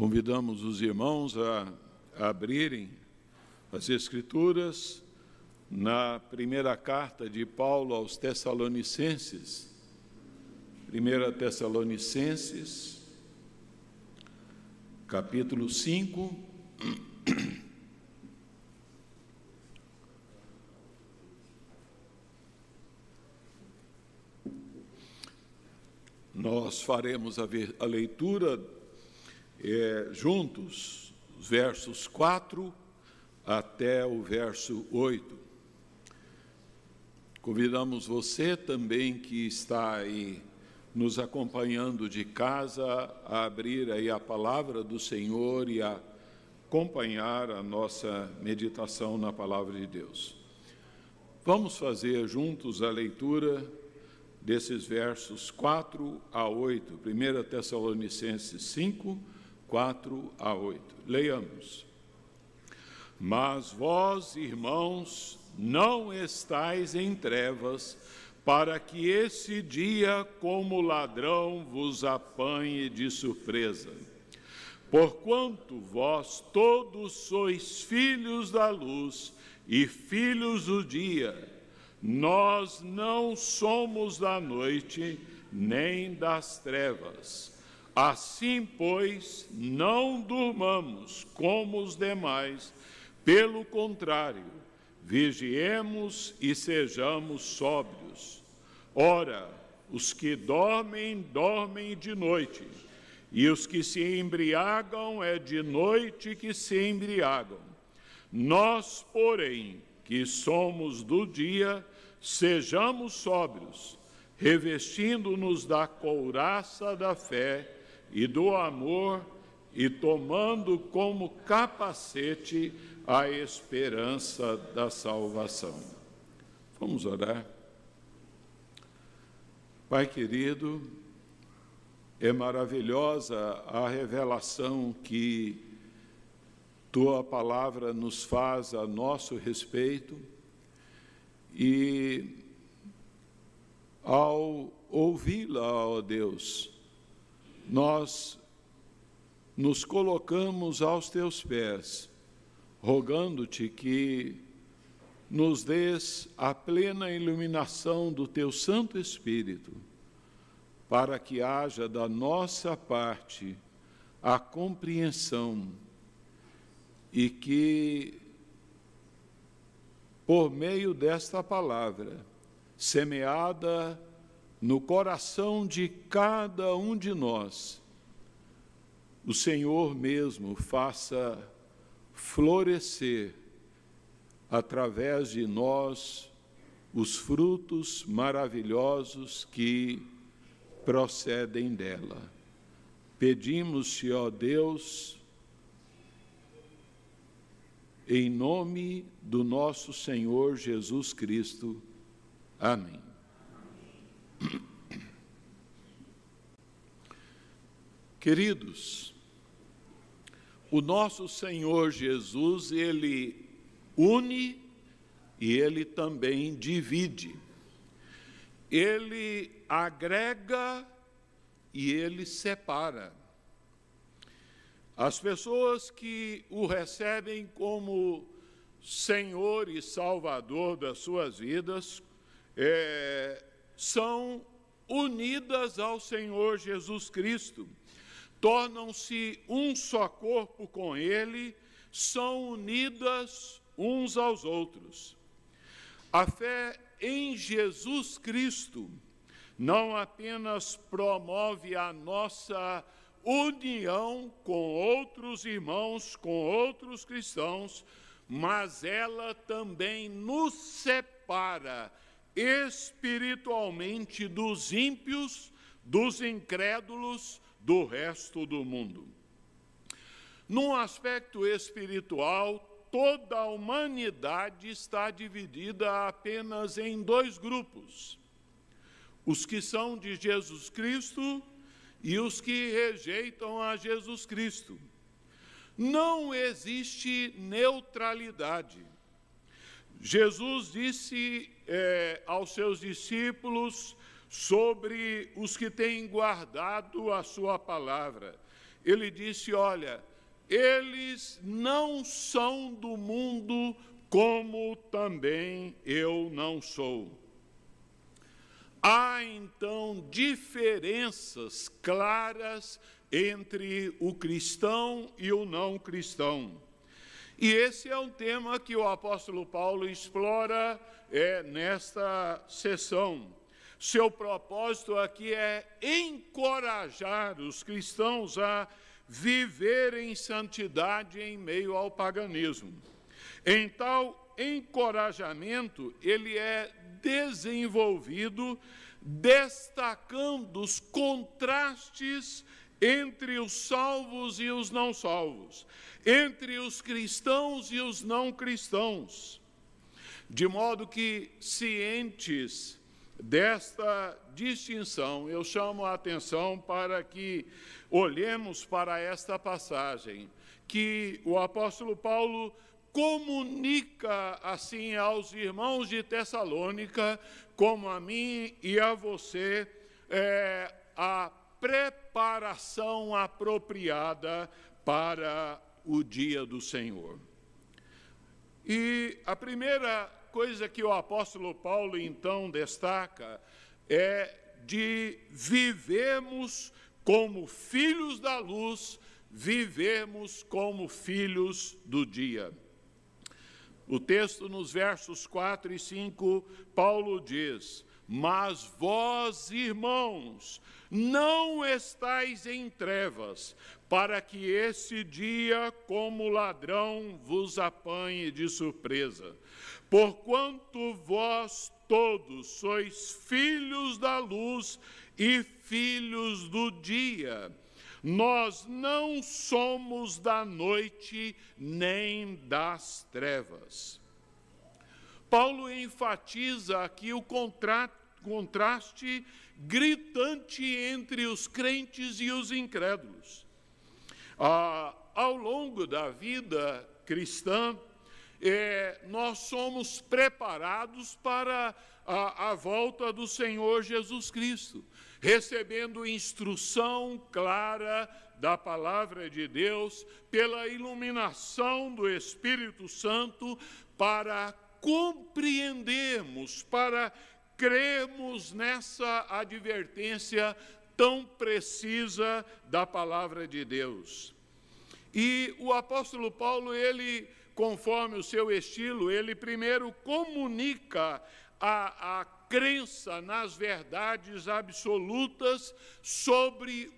Convidamos os irmãos a, abrirem as Escrituras na primeira carta de Paulo aos Tessalonicenses, primeira Tessalonicenses, capítulo 5. Nós faremos a, a leitura é, juntos, os versos 4 até o verso 8. Convidamos você também que está aí nos acompanhando de casa a abrir aí a palavra do Senhor e a acompanhar a nossa meditação na palavra de Deus. Vamos fazer juntos a leitura desses versos 4 a 8, 1 Tessalonicenses 5, 4 a 8. Leiamos. Mas vós, irmãos, não estais em trevas, para que esse dia, como ladrão, vos apanhe de surpresa. Porquanto vós todos sois filhos da luz e filhos do dia, nós não somos da noite nem das trevas. Assim, pois, não durmamos como os demais, pelo contrário, vigiemos e sejamos sóbrios. Ora, os que dormem, dormem de noite, e os que se embriagam, é de noite que se embriagam. Nós, porém, que somos do dia, sejamos sóbrios, revestindo-nos da couraça da fé e do amor e tomando como capacete a esperança da salvação. Vamos orar. Pai querido, é maravilhosa a revelação que tua palavra nos faz a nosso respeito e ao ouvi-la, ó Deus, nós nos colocamos aos teus pés, rogando-te que nos dês a plena iluminação do teu Santo Espírito, para que haja da nossa parte a compreensão e que, por meio desta palavra, semeada no coração de cada um de nós, o Senhor mesmo faça florescer através de nós os frutos maravilhosos que procedem dela. Pedimos-te, ó Deus, em nome do nosso Senhor Jesus Cristo. Amém. Queridos, o nosso Senhor Jesus, ele une e ele também divide. Ele agrega e ele separa. As pessoas que o recebem como Senhor e Salvador das suas vidas é, são unidas ao Senhor Jesus Cristo tornam-se um só corpo com Ele, são unidas uns aos outros. A fé em Jesus Cristo não apenas promove a nossa união com outros irmãos, com outros cristãos, mas ela também nos separa espiritualmente dos ímpios, dos incrédulos, do resto do mundo. Num aspecto espiritual, toda a humanidade está dividida apenas em dois grupos: os que são de Jesus Cristo e os que rejeitam a Jesus Cristo. Não existe neutralidade. Jesus disse é, aos seus discípulos sobre os que têm guardado a sua palavra. ele disse: Olha, eles não são do mundo, como também eu não sou. Há então diferenças claras entre o cristão e o não cristão. E esse é um tema que o apóstolo Paulo explora é, nesta sessão. Seu propósito aqui é encorajar os cristãos a viver em santidade em meio ao paganismo. Em tal encorajamento, ele é desenvolvido destacando os contrastes entre os salvos e os não salvos, entre os cristãos e os não cristãos, de modo que cientes desta distinção, eu chamo a atenção para que olhemos para esta passagem, que o apóstolo Paulo comunica assim aos irmãos de Tessalônica, como a mim e a você, é, a preparação apropriada para o dia do Senhor. E a primeira coisa que o apóstolo Paulo então destaca é de vivermos como filhos da luz, vivemos como filhos do dia. O texto nos versos 4 e 5, Paulo diz: Mas vós, irmãos, não estais em trevas, para que esse dia, como ladrão, vos apanhe de surpresa. Porquanto vós todos sois filhos da luz e filhos do dia. Nós não somos da noite nem das trevas. Paulo enfatiza aqui o contraste gritante entre os crentes e os incrédulos. Ah, ao longo da vida cristã, é, nós somos preparados para a, a volta do Senhor Jesus Cristo, recebendo instrução clara da palavra de Deus, pela iluminação do Espírito Santo, para compreendermos, para crermos nessa advertência tão precisa da palavra de Deus. E o apóstolo Paulo, ele conforme o seu estilo, ele primeiro comunica a, a crença nas verdades absolutas sobre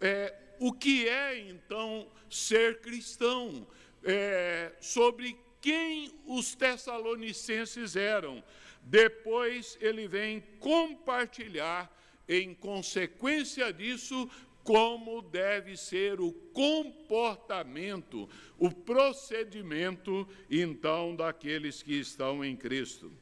é, o que é então ser cristão, é, sobre quem os tessalonicenses eram. Depois ele vem compartilhar, em consequência disso, como deve ser o comportamento, o procedimento, então, daqueles que estão em Cristo.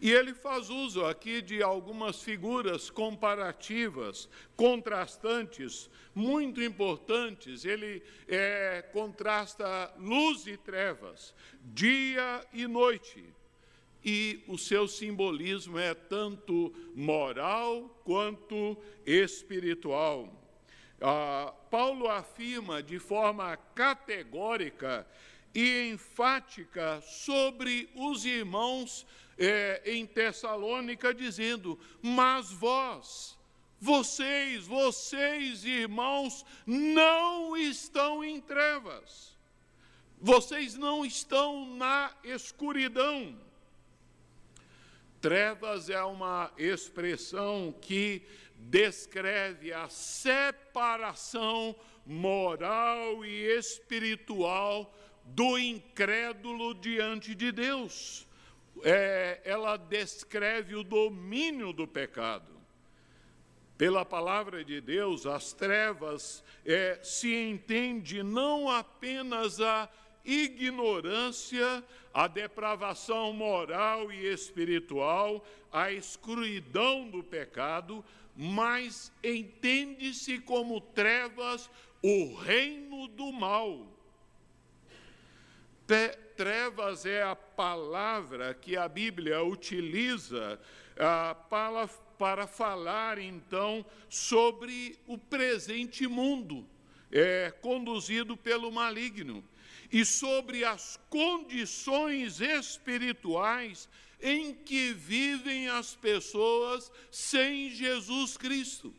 E ele faz uso aqui de algumas figuras comparativas, contrastantes, muito importantes. Ele é, contrasta luz e trevas, dia e noite e o seu simbolismo é tanto moral quanto espiritual. Ah, Paulo afirma de forma categórica e enfática sobre os irmãos eh, em Tessalônica, dizendo: Mas vós, vocês, vocês, irmãos, não estão em trevas, vocês não estão na escuridão Trevas é uma expressão que descreve a separação moral e espiritual do incrédulo diante de Deus. É, ela descreve o domínio do pecado. Pela palavra de Deus, as trevas é, se entende não apenas a ignorância, a depravação moral e espiritual, a escuridão do pecado, mas entende-se como trevas o reino do mal. Trevas é a palavra que a Bíblia utiliza ah, para, para falar, então, sobre o presente mundo é, conduzido pelo maligno e sobre as condições espirituais em que vivem as pessoas sem Jesus Cristo.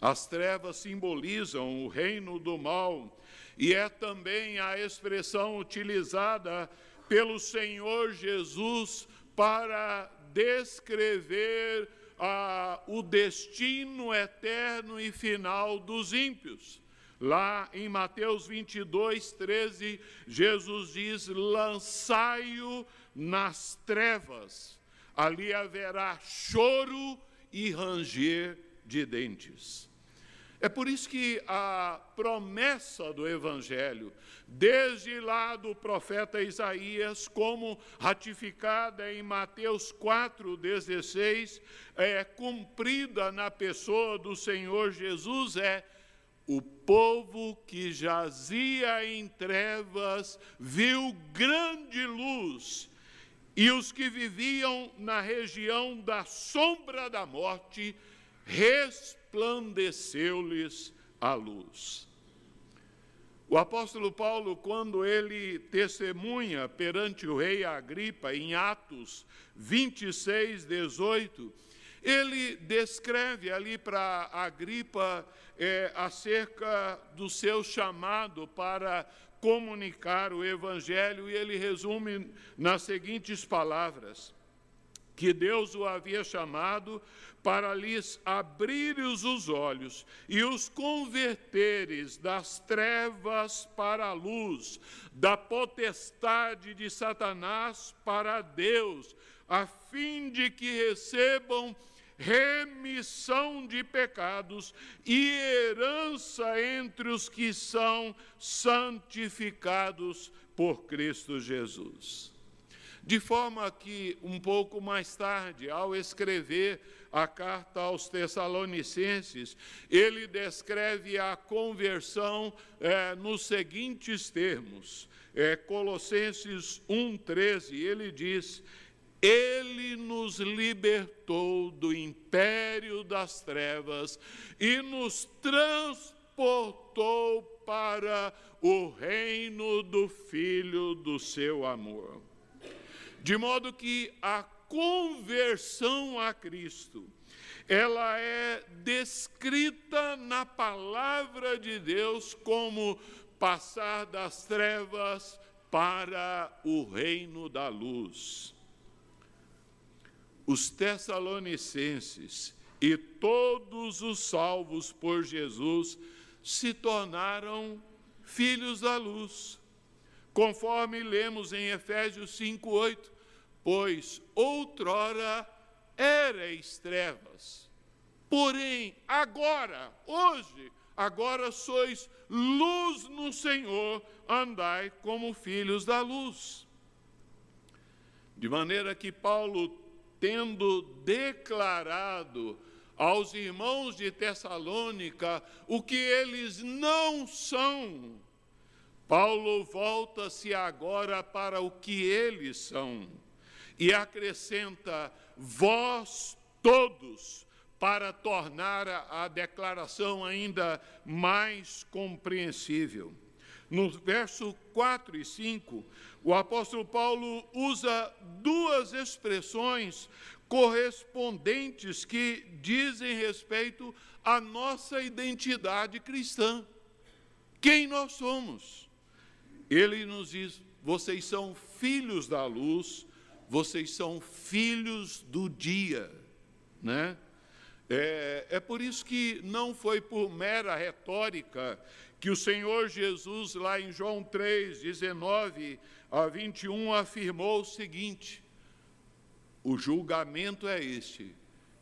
As trevas simbolizam o reino do mal e é também a expressão utilizada pelo Senhor Jesus para descrever ah, o destino eterno e final dos ímpios. Lá em Mateus 22, 13, Jesus diz: lançai-o nas trevas, ali haverá choro e ranger de dentes. É por isso que a promessa do Evangelho, desde lá do profeta Isaías, como ratificada em Mateus 4,16, é cumprida na pessoa do Senhor Jesus, é o povo que jazia em trevas viu grande luz, e os que viviam na região da sombra da morte resplandeceu-lhes a luz. O apóstolo Paulo, quando ele testemunha perante o rei Agripa, em Atos 26, 18, ele descreve ali para Agripa é, acerca do seu chamado para comunicar o Evangelho, e ele resume nas seguintes palavras: que Deus o havia chamado para lhes abrires os olhos e os converteres das trevas para a luz, da potestade de Satanás para Deus, a fim de que recebam remissão de pecados e herança entre os que são santificados por Cristo Jesus. De forma que, um pouco mais tarde, ao escrever a carta aos Tessalonicenses, ele descreve a conversão é, nos seguintes termos. É, Colossenses 1,13, ele diz: Ele nos libertou do império das trevas e nos transportou para o reino do Filho do seu amor. De modo que a conversão a Cristo, ela é descrita na palavra de Deus como passar das trevas para o reino da luz. Os Tessalonicenses e todos os salvos por Jesus se tornaram filhos da luz, conforme lemos em Efésios 5:8 pois outrora erais trevas. Porém, agora, hoje, agora sois luz no Senhor, andai como filhos da luz. De maneira que Paulo, tendo declarado aos irmãos de Tessalônica o que eles não são, Paulo volta-se agora para o que eles são e acrescenta vós todos, para tornar a declaração ainda mais compreensível. No verso 4 e 5, o apóstolo Paulo usa duas expressões correspondentes que dizem respeito à nossa identidade cristã. Quem nós somos? Ele nos diz: vocês são filhos da luz, vocês são filhos do dia, né? É, é por isso que não foi por mera retórica que o Senhor Jesus, lá em João 3, 19 a 21, afirmou o seguinte: o julgamento é este,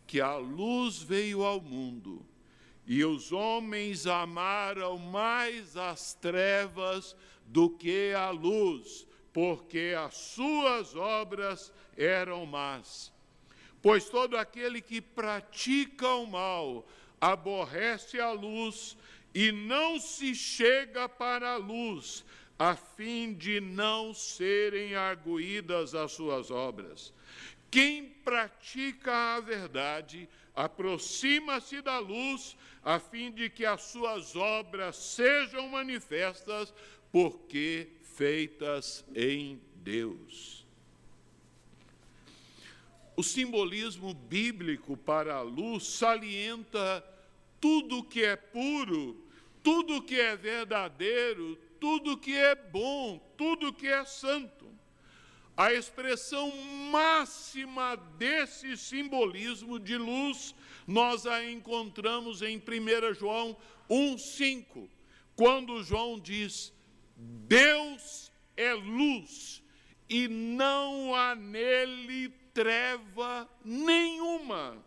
que a luz veio ao mundo, e os homens amaram mais as trevas do que a luz, porque as suas obras eram más. Pois todo aquele que pratica o mal aborrece a luz e não se chega para a luz, a fim de não serem arguídas as suas obras. Quem pratica a verdade aproxima-se da luz, a fim de que as suas obras sejam manifestas, porque feitas em Deus. O simbolismo bíblico para a luz salienta tudo que é puro, tudo que é verdadeiro, tudo que é bom, tudo que é santo. A expressão máxima desse simbolismo de luz nós a encontramos em 1 João 1,5, quando João diz: Deus é luz e não há nele treva nenhuma.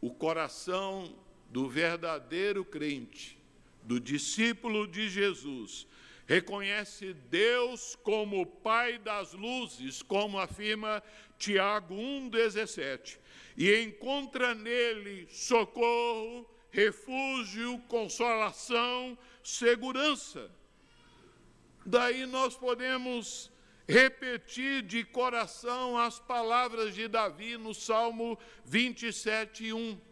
O coração do verdadeiro crente, do discípulo de Jesus, reconhece Deus como Pai das luzes, como afirma Tiago 1,17, e encontra nele socorro, refúgio, consolação, segurança. Daí nós podemos repetir de coração as palavras de Davi no Salmo 27, 1.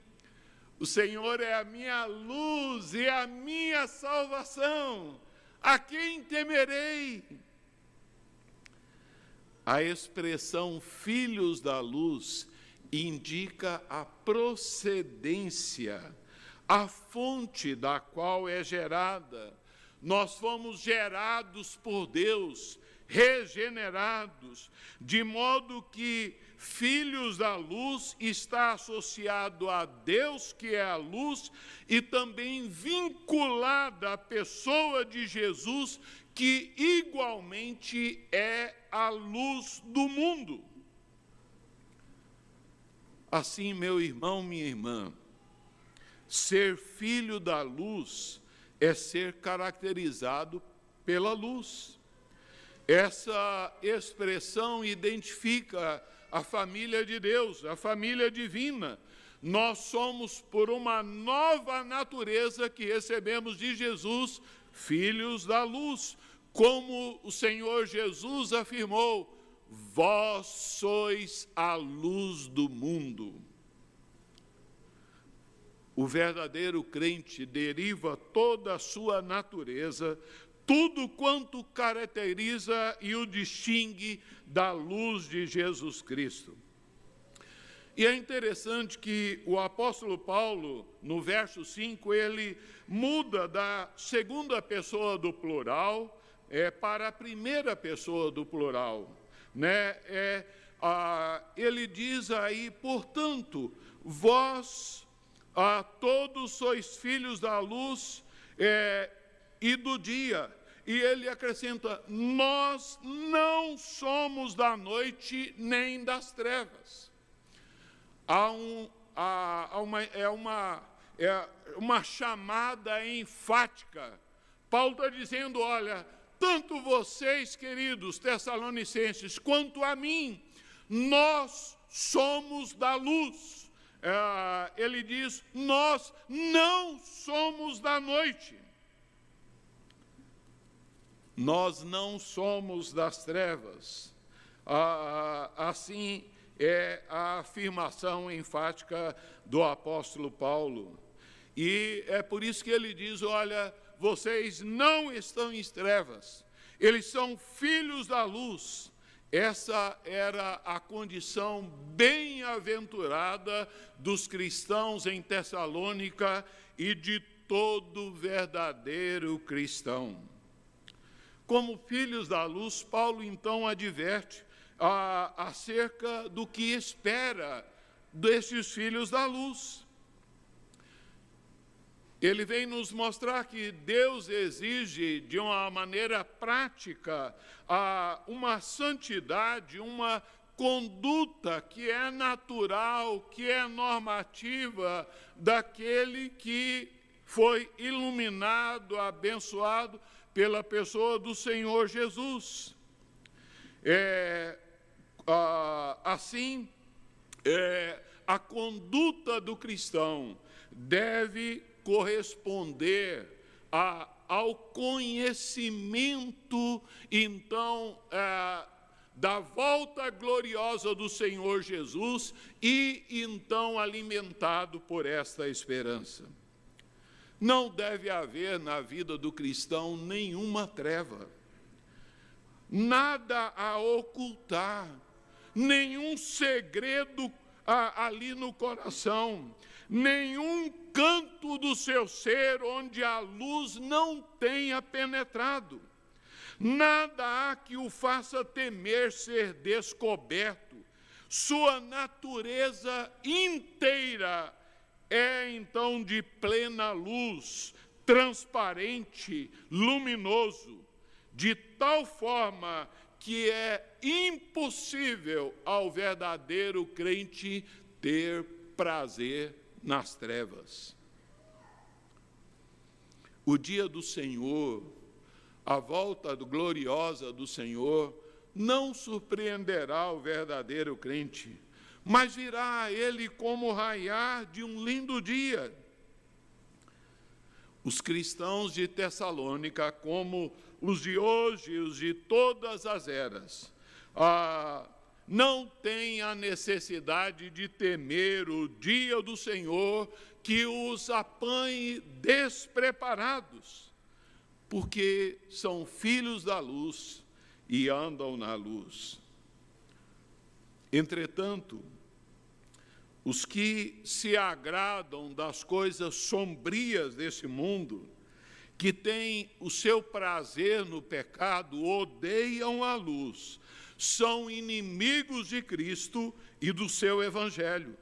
O Senhor é a minha luz e a minha salvação. A quem temerei? A expressão filhos da luz indica a procedência, a fonte da qual é gerada. Nós fomos gerados por Deus, regenerados, de modo que filhos da luz está associado a Deus, que é a luz, e também vinculada à pessoa de Jesus, que igualmente é a luz do mundo. Assim, meu irmão, minha irmã, ser filho da luz é ser caracterizado pela luz. Essa expressão identifica a família de Deus, a família divina. Nós somos, por uma nova natureza que recebemos de Jesus, filhos da luz, como o Senhor Jesus afirmou: Vós sois a luz do mundo. O verdadeiro crente deriva toda a sua natureza tudo quanto caracteriza e o distingue da luz de Jesus Cristo. E é interessante que o apóstolo Paulo, no verso 5, ele muda da segunda pessoa do plural é, para a primeira pessoa do plural. Né? É, a, ele diz aí, portanto, vós a, todos sois filhos da luz é, e do dia, e ele acrescenta: Nós não somos da noite nem das trevas. Há, um, há, há uma, é, uma, é uma chamada enfática. Paulo está dizendo: olha, tanto vocês, queridos tessalonicenses, quanto a mim, nós somos da luz. É, ele diz: nós não somos da noite. Nós não somos das trevas. Ah, assim é a afirmação enfática do apóstolo Paulo. E é por isso que ele diz: olha, vocês não estão em trevas, eles são filhos da luz. Essa era a condição bem-aventurada dos cristãos em Tessalônica e de todo verdadeiro cristão. Como filhos da luz, Paulo então adverte a, acerca do que espera desses filhos da luz. Ele vem nos mostrar que Deus exige de uma maneira prática a, uma santidade, uma conduta que é natural, que é normativa daquele que foi iluminado, abençoado pela pessoa do Senhor Jesus. É, assim, é, a conduta do cristão deve corresponder a, ao conhecimento, então, é, da volta gloriosa do Senhor Jesus e então alimentado por esta esperança. Não deve haver na vida do cristão nenhuma treva, nada a ocultar, nenhum segredo ali no coração, nenhum canto do seu ser onde a luz não tenha penetrado. Nada há que o faça temer ser descoberto. Sua natureza inteira é então de plena luz, transparente, luminoso, de tal forma que é impossível ao verdadeiro crente ter prazer nas trevas. O dia do Senhor a volta gloriosa do Senhor não surpreenderá o verdadeiro crente, mas virá ele como raiar de um lindo dia. Os cristãos de Tessalônica, como os de hoje os de todas as eras, ah, não têm a necessidade de temer o dia do Senhor que os apanhe despreparados porque são filhos da luz e andam na luz. Entretanto, os que se agradam das coisas sombrias desse mundo, que têm o seu prazer no pecado, odeiam a luz, são inimigos de Cristo e do seu Evangelho.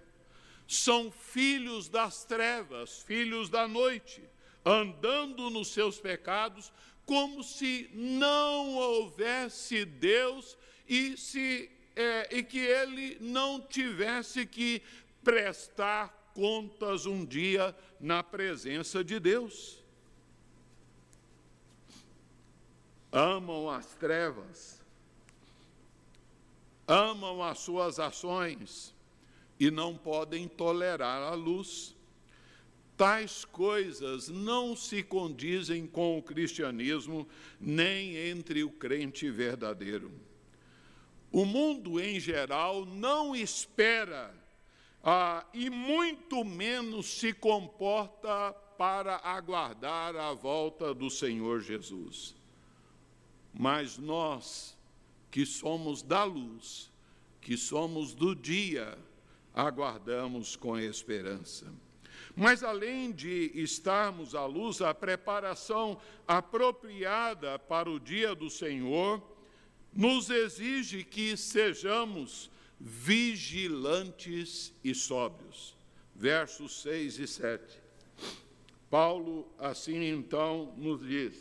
São filhos das trevas, filhos da noite andando nos seus pecados, como se não houvesse Deus e, se, é, e que ele não tivesse que prestar contas um dia na presença de Deus. Amam as trevas, amam as suas ações e não podem tolerar a luz. Tais coisas não se condizem com o cristianismo, nem entre o crente verdadeiro. O mundo em geral não espera ah, e muito menos se comporta para aguardar a volta do Senhor Jesus. Mas nós, que somos da luz, que somos do dia, aguardamos com esperança. Mas além de estarmos à luz, a preparação apropriada para o dia do Senhor nos exige que sejamos vigilantes e sóbrios. Versos 6 e 7. Paulo, assim então, nos diz: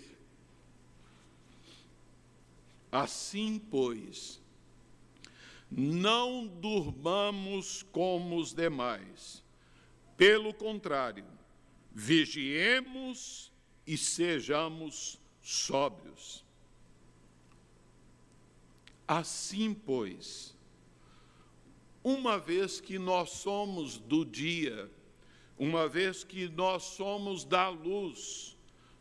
Assim, pois, não durmamos como os demais pelo contrário, vigiemos e sejamos sóbrios. Assim, pois, uma vez que nós somos do dia, uma vez que nós somos da luz,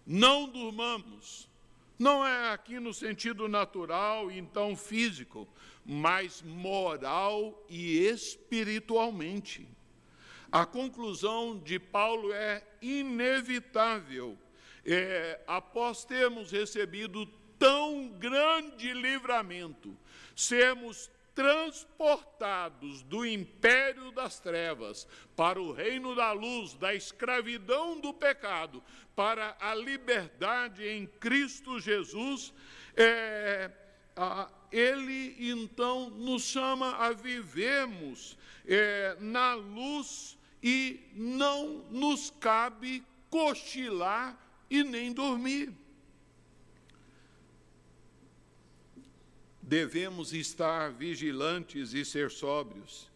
não durmamos. Não é aqui no sentido natural, então físico, mas moral e espiritualmente. A conclusão de Paulo é inevitável. É, após termos recebido tão grande livramento, sermos transportados do império das trevas para o reino da luz, da escravidão do pecado, para a liberdade em Cristo Jesus, é, a, ele então nos chama a vivermos é, na luz e não nos cabe cochilar e nem dormir. Devemos estar vigilantes e ser sóbrios.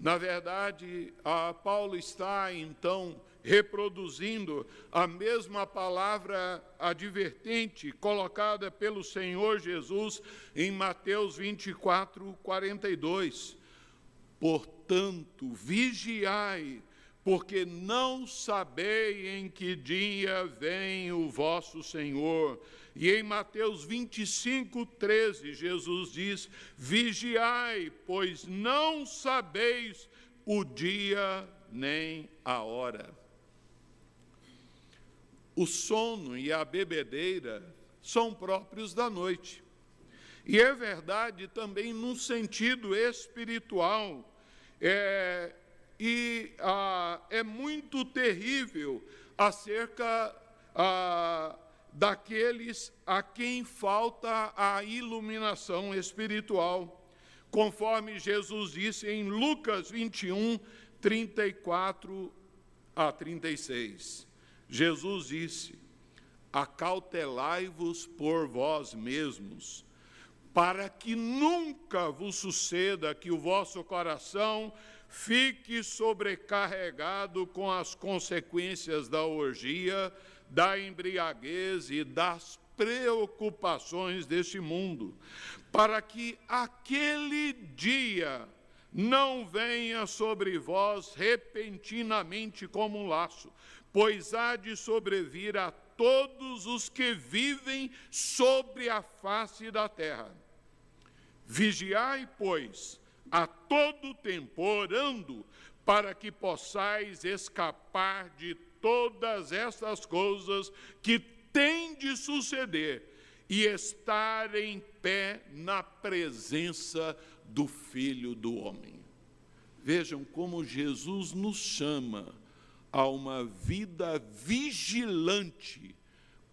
Na verdade, Paulo está então reproduzindo a mesma palavra advertente colocada pelo Senhor Jesus em Mateus 24, 42. Portanto, vigiai, porque não sabei em que dia vem o vosso Senhor. E em Mateus 25, 13, Jesus diz: Vigiai, pois não sabeis o dia nem a hora. O sono e a bebedeira são próprios da noite. E é verdade também no sentido espiritual. É, e ah, é muito terrível acerca ah, daqueles a quem falta a iluminação espiritual, conforme Jesus disse em Lucas 21, 34 a 36. Jesus disse: Acautelai-vos por vós mesmos, para que nunca vos suceda que o vosso coração fique sobrecarregado com as consequências da orgia, da embriaguez e das preocupações deste mundo, para que aquele dia não venha sobre vós repentinamente como um laço, pois há de sobrevir a todos os que vivem sobre a face da terra. Vigiai, pois, a todo tempo, orando, para que possais escapar de todas essas coisas que têm de suceder e estar em pé na presença do Filho do Homem. Vejam como Jesus nos chama a uma vida vigilante,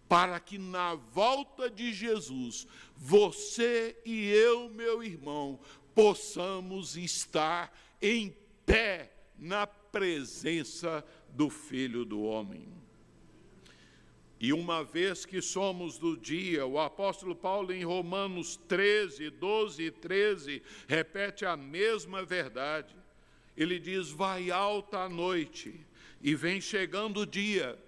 para que na volta de Jesus, você e eu, meu irmão, possamos estar em pé na presença do Filho do Homem. E uma vez que somos do dia, o apóstolo Paulo, em Romanos 13, 12 e 13, repete a mesma verdade. Ele diz: Vai alta a noite, e vem chegando o dia.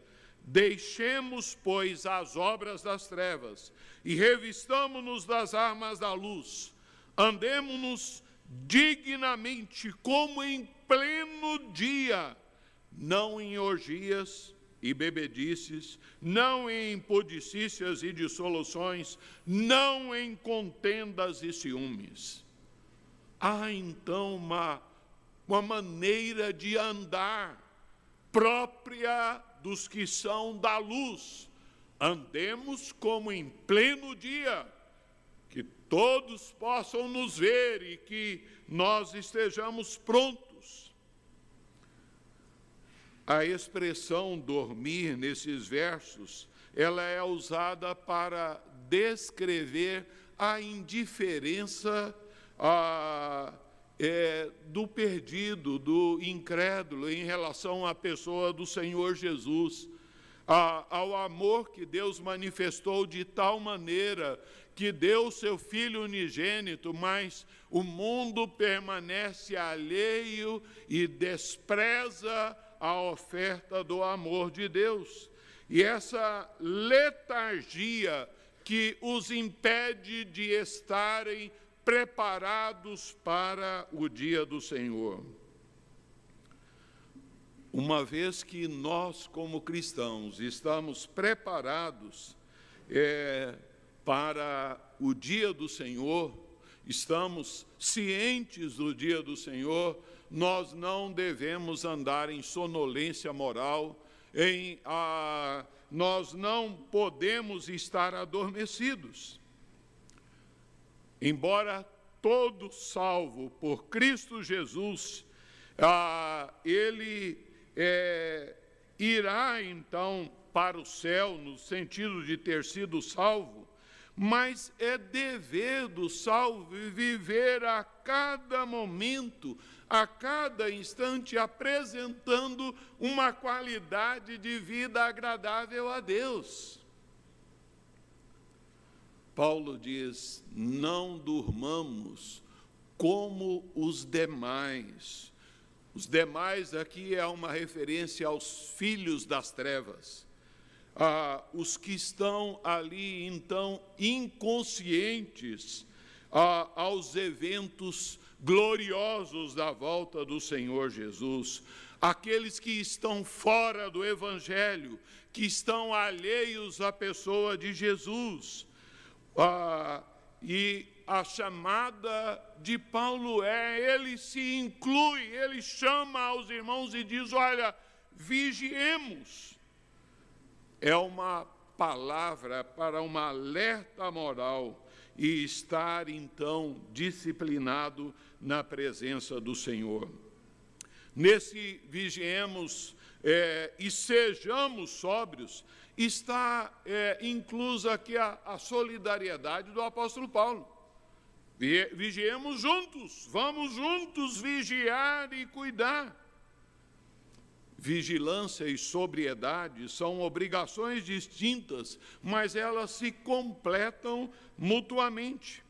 Deixemos, pois, as obras das trevas e revistamo-nos das armas da luz andemos-nos dignamente, como em pleno dia, não em orgias e bebedices, não em impudicícias e dissoluções, não em contendas e ciúmes. Há então uma, uma maneira de andar própria dos que são da luz. Andemos como em pleno dia todos possam nos ver e que nós estejamos prontos. A expressão dormir nesses versos, ela é usada para descrever a indiferença a, é, do perdido, do incrédulo em relação à pessoa do Senhor Jesus, a, ao amor que Deus manifestou de tal maneira que deu seu Filho unigênito, mas o mundo permanece alheio e despreza a oferta do amor de Deus. E essa letargia que os impede de estarem preparados para o dia do Senhor. Uma vez que nós, como cristãos, estamos preparados, é, para o dia do Senhor, estamos cientes do dia do Senhor, nós não devemos andar em sonolência moral, em, a, nós não podemos estar adormecidos. Embora todo salvo por Cristo Jesus, ah, ele é, irá então para o céu, no sentido de ter sido salvo, mas é dever do salvo viver a cada momento, a cada instante, apresentando uma qualidade de vida agradável a Deus. Paulo diz: não durmamos como os demais. Os demais aqui é uma referência aos filhos das trevas ah, os que estão ali, então, inconscientes ah, aos eventos gloriosos da volta do Senhor Jesus, aqueles que estão fora do Evangelho, que estão alheios à pessoa de Jesus. Ah, e a chamada de Paulo é: ele se inclui, ele chama aos irmãos e diz: olha, vigiemos. É uma palavra para uma alerta moral e estar então disciplinado na presença do Senhor. Nesse vigiemos é, e sejamos sóbrios, está é, inclusa aqui a, a solidariedade do apóstolo Paulo. Vigiemos juntos, vamos juntos vigiar e cuidar. Vigilância e sobriedade são obrigações distintas, mas elas se completam mutuamente.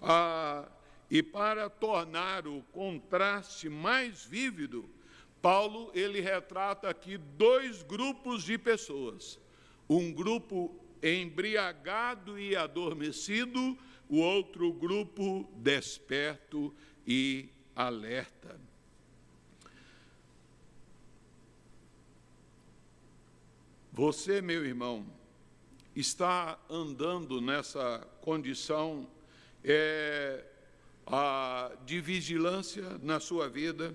Ah, e para tornar o contraste mais vívido, Paulo ele retrata aqui dois grupos de pessoas. Um grupo embriagado e adormecido, o outro grupo desperto e alerta. Você, meu irmão, está andando nessa condição é, a, de vigilância na sua vida,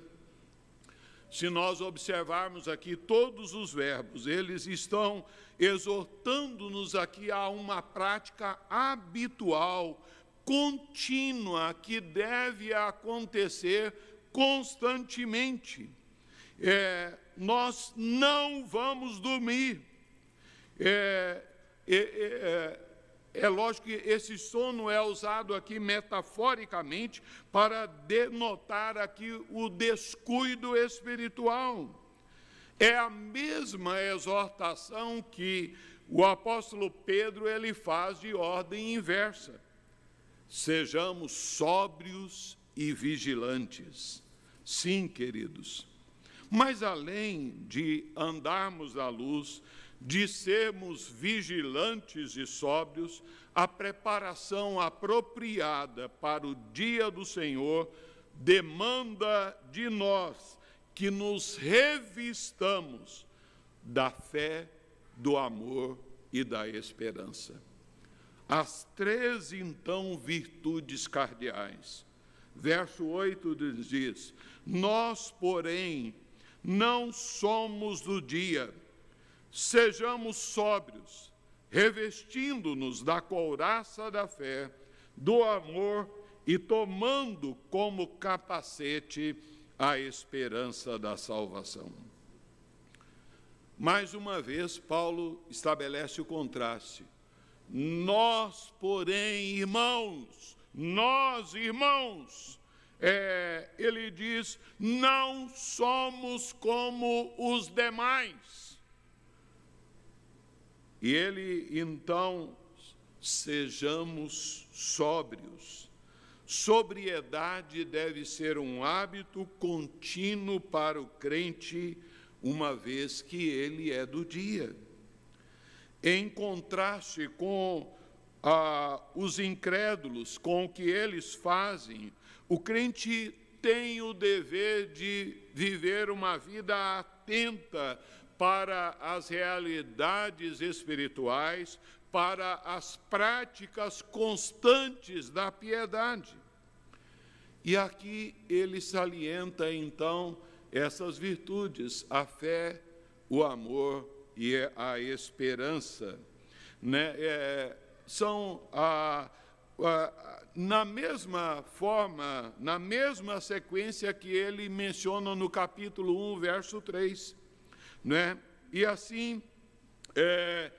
se nós observarmos aqui todos os verbos, eles estão exortando-nos aqui a uma prática habitual, contínua, que deve acontecer constantemente. É, nós não vamos dormir. É, é, é é lógico que esse sono é usado aqui metaforicamente para denotar aqui o descuido espiritual. É a mesma exortação que o apóstolo Pedro ele faz de ordem inversa. Sejamos sóbrios e vigilantes. Sim, queridos. Mas além de andarmos à luz, de sermos vigilantes e sóbrios, a preparação apropriada para o dia do Senhor demanda de nós que nos revistamos da fé, do amor e da esperança. As três, então, virtudes cardeais. Verso 8 diz: Nós, porém, não somos do dia sejamos sóbrios, revestindo-nos da couraça da fé, do amor e tomando como capacete a esperança da salvação. Mais uma vez, Paulo estabelece o contraste. Nós, porém, irmãos, nós, irmãos, é, ele diz, não somos como os demais e ele então, sejamos sóbrios. Sobriedade deve ser um hábito contínuo para o crente, uma vez que ele é do dia. Em contraste com ah, os incrédulos, com o que eles fazem, o crente tem o dever de viver uma vida atenta para as realidades espirituais, para as práticas constantes da piedade. E aqui ele salienta então essas virtudes, a fé, o amor e a esperança. Né? É, são a, a, na mesma forma, na mesma sequência que ele menciona no capítulo 1, verso 3. Né? E assim, é,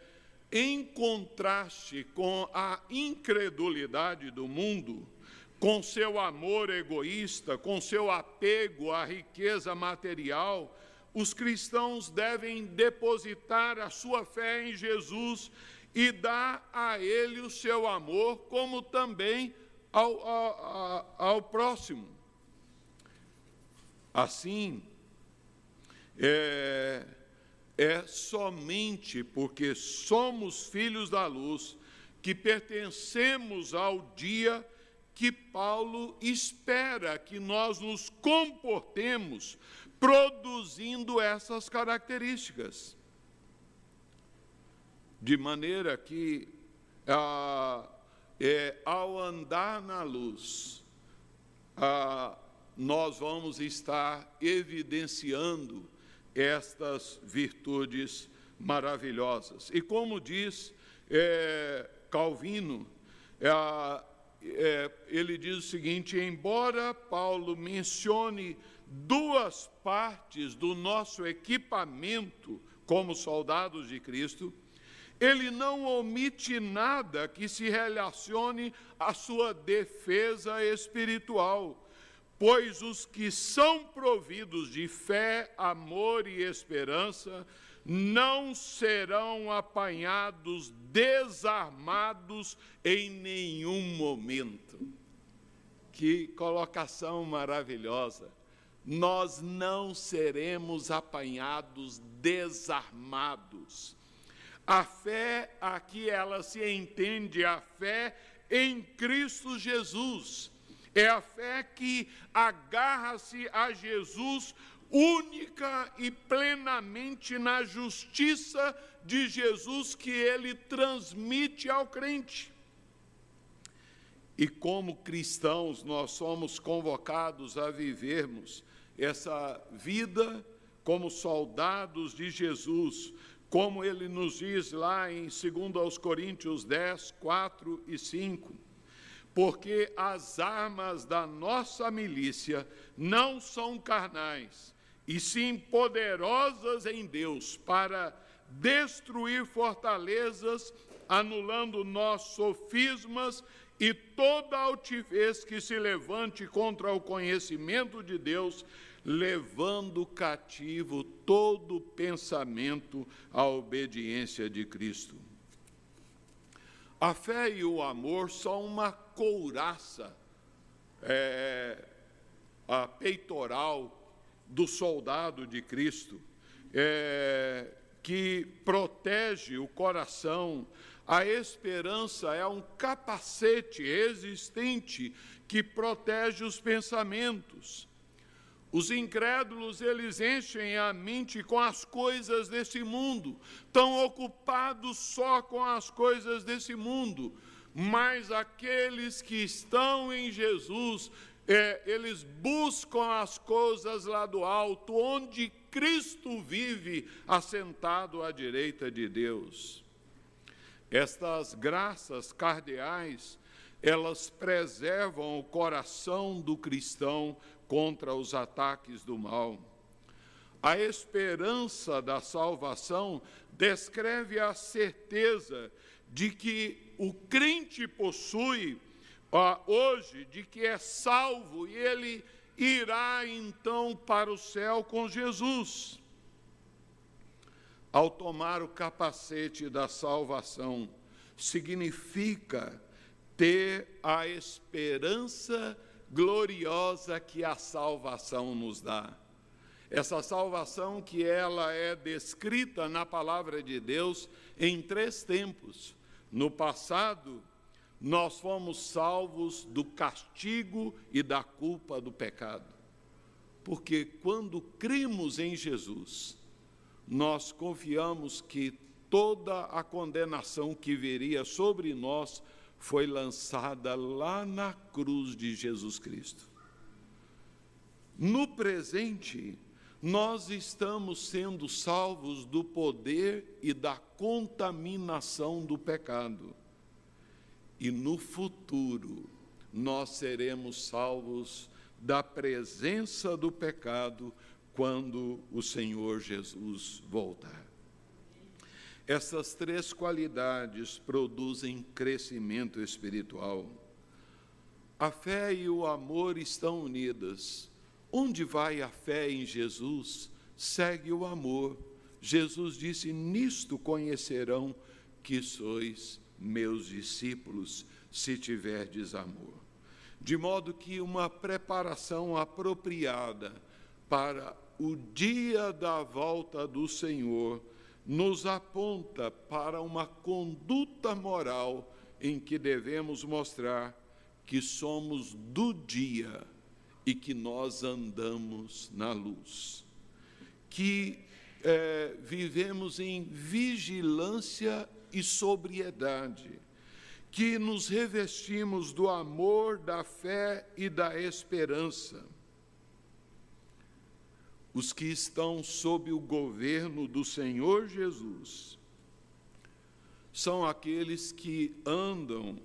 em contraste com a incredulidade do mundo, com seu amor egoísta, com seu apego à riqueza material, os cristãos devem depositar a sua fé em Jesus e dar a Ele o seu amor, como também ao, ao, ao próximo. Assim, é, é somente porque somos filhos da luz que pertencemos ao dia que Paulo espera que nós nos comportemos produzindo essas características. De maneira que, ah, é, ao andar na luz, ah, nós vamos estar evidenciando estas virtudes maravilhosas. E como diz é, Calvino, é, é, ele diz o seguinte: embora Paulo mencione duas partes do nosso equipamento como soldados de Cristo, ele não omite nada que se relacione à sua defesa espiritual, pois os que são providos de fé, amor e esperança não serão apanhados desarmados em nenhum momento. Que colocação maravilhosa! Nós não seremos apanhados desarmados. A fé, aqui ela se entende a fé em Cristo Jesus. É a fé que agarra-se a Jesus única e plenamente na justiça de Jesus que ele transmite ao crente. E como cristãos, nós somos convocados a vivermos essa vida como soldados de Jesus, como ele nos diz lá em 2 Coríntios 10, 4 e 5 porque as armas da nossa milícia não são carnais, e sim poderosas em Deus para destruir fortalezas, anulando nossos sofismas e toda altivez que se levante contra o conhecimento de Deus, levando cativo todo pensamento à obediência de Cristo. A fé e o amor são uma couraça é, a peitoral do soldado de Cristo, é, que protege o coração. A esperança é um capacete existente que protege os pensamentos. Os incrédulos, eles enchem a mente com as coisas desse mundo, estão ocupados só com as coisas desse mundo. Mas aqueles que estão em Jesus é, eles buscam as coisas lá do alto, onde Cristo vive assentado à direita de Deus. Estas graças cardeais, elas preservam o coração do cristão contra os ataques do mal. A esperança da salvação descreve a certeza de que o crente possui hoje de que é salvo e ele irá então para o céu com Jesus. Ao tomar o capacete da salvação, significa ter a esperança gloriosa que a salvação nos dá. Essa salvação que ela é descrita na palavra de Deus em três tempos. No passado, nós fomos salvos do castigo e da culpa do pecado. Porque quando cremos em Jesus, nós confiamos que toda a condenação que viria sobre nós foi lançada lá na cruz de Jesus Cristo. No presente, nós estamos sendo salvos do poder e da contaminação do pecado e no futuro nós seremos salvos da presença do pecado quando o Senhor Jesus voltar. Essas três qualidades produzem crescimento espiritual. A fé e o amor estão unidas. Onde vai a fé em Jesus, segue o amor. Jesus disse: Nisto conhecerão que sois meus discípulos, se tiverdes amor. De modo que uma preparação apropriada para o dia da volta do Senhor nos aponta para uma conduta moral em que devemos mostrar que somos do dia e que nós andamos na luz. que é, vivemos em vigilância e sobriedade, que nos revestimos do amor, da fé e da esperança. Os que estão sob o governo do Senhor Jesus são aqueles que andam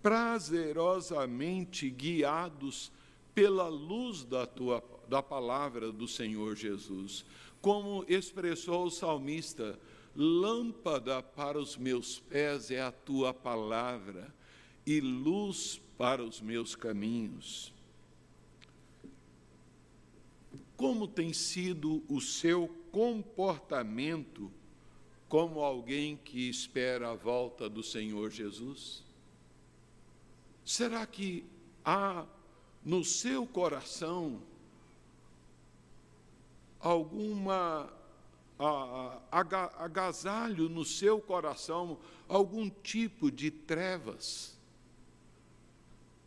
prazerosamente guiados pela luz da tua da palavra do Senhor Jesus. Como expressou o salmista, lâmpada para os meus pés é a tua palavra e luz para os meus caminhos. Como tem sido o seu comportamento como alguém que espera a volta do Senhor Jesus? Será que há no seu coração alguma agasalho no seu coração, algum tipo de trevas?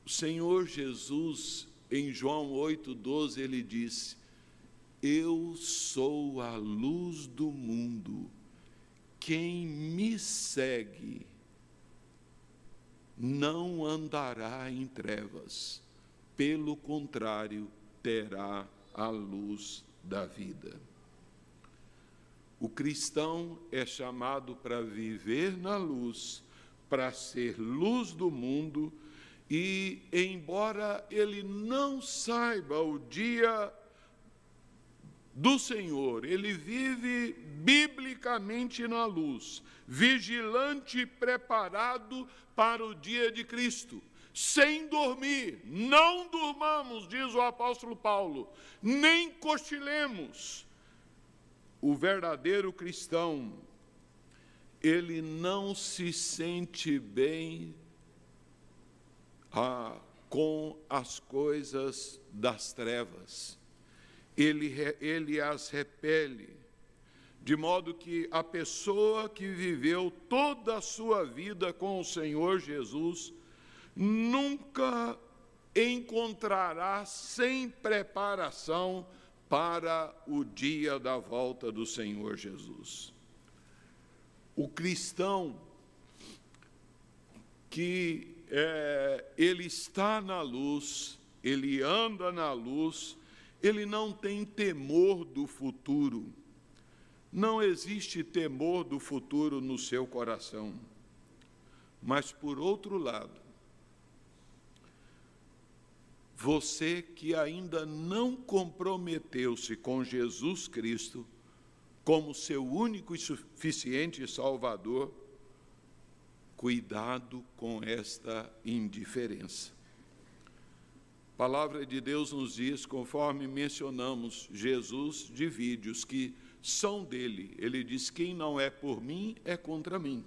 O Senhor Jesus, em João 8,12, ele disse: Eu sou a luz do mundo. Quem me segue não andará em trevas, pelo contrário, terá a luz da vida. O cristão é chamado para viver na luz, para ser luz do mundo, e embora ele não saiba o dia do Senhor, ele vive biblicamente na luz, vigilante e preparado para o dia de Cristo, sem dormir. Não durmamos, diz o apóstolo Paulo, nem cochilemos. O verdadeiro cristão, ele não se sente bem ah, com as coisas das trevas ele, ele as repele, de modo que a pessoa que viveu toda a sua vida com o Senhor Jesus nunca encontrará sem preparação para o dia da volta do Senhor Jesus. O cristão que é, ele está na luz, ele anda na luz, ele não tem temor do futuro. Não existe temor do futuro no seu coração. Mas, por outro lado, você que ainda não comprometeu-se com Jesus Cristo como seu único e suficiente Salvador, cuidado com esta indiferença. A palavra de Deus nos diz, conforme mencionamos, Jesus divide os que são dele. Ele diz: quem não é por mim é contra mim.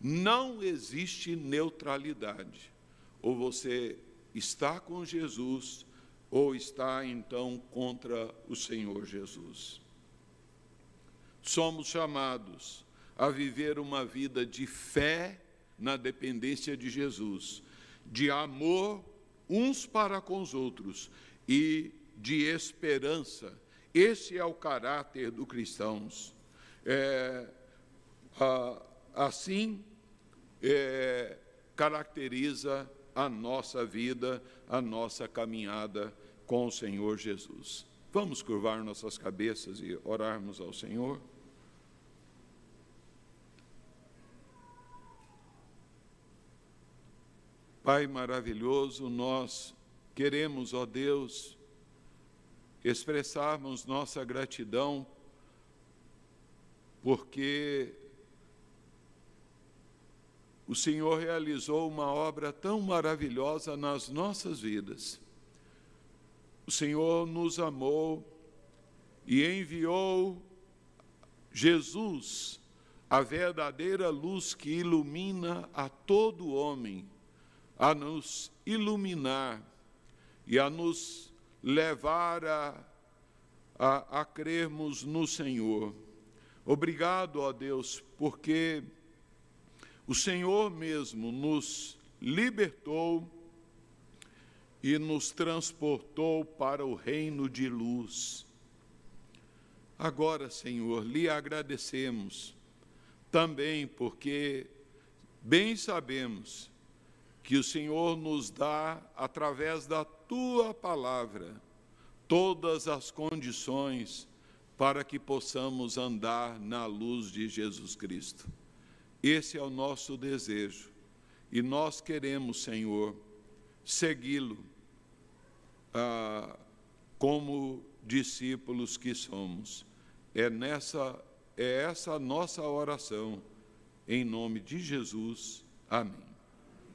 Não existe neutralidade. Ou você está com Jesus, ou está então contra o Senhor Jesus. Somos chamados a viver uma vida de fé na dependência de Jesus, de amor uns para com os outros e de esperança. Esse é o caráter dos cristãos. É, assim é, caracteriza a nossa vida, a nossa caminhada com o Senhor Jesus. Vamos curvar nossas cabeças e orarmos ao Senhor? Pai maravilhoso, nós queremos, ó Deus, expressarmos nossa gratidão, porque o Senhor realizou uma obra tão maravilhosa nas nossas vidas. O Senhor nos amou e enviou Jesus, a verdadeira luz que ilumina a todo homem a nos iluminar e a nos levar a, a, a crermos no Senhor. Obrigado, ó Deus, porque o Senhor mesmo nos libertou e nos transportou para o reino de luz. Agora, Senhor, lhe agradecemos também porque bem sabemos que o Senhor nos dá, através da tua palavra, todas as condições para que possamos andar na luz de Jesus Cristo. Esse é o nosso desejo e nós queremos, Senhor, segui-lo ah, como discípulos que somos. É nessa é essa a nossa oração em nome de Jesus. Amém.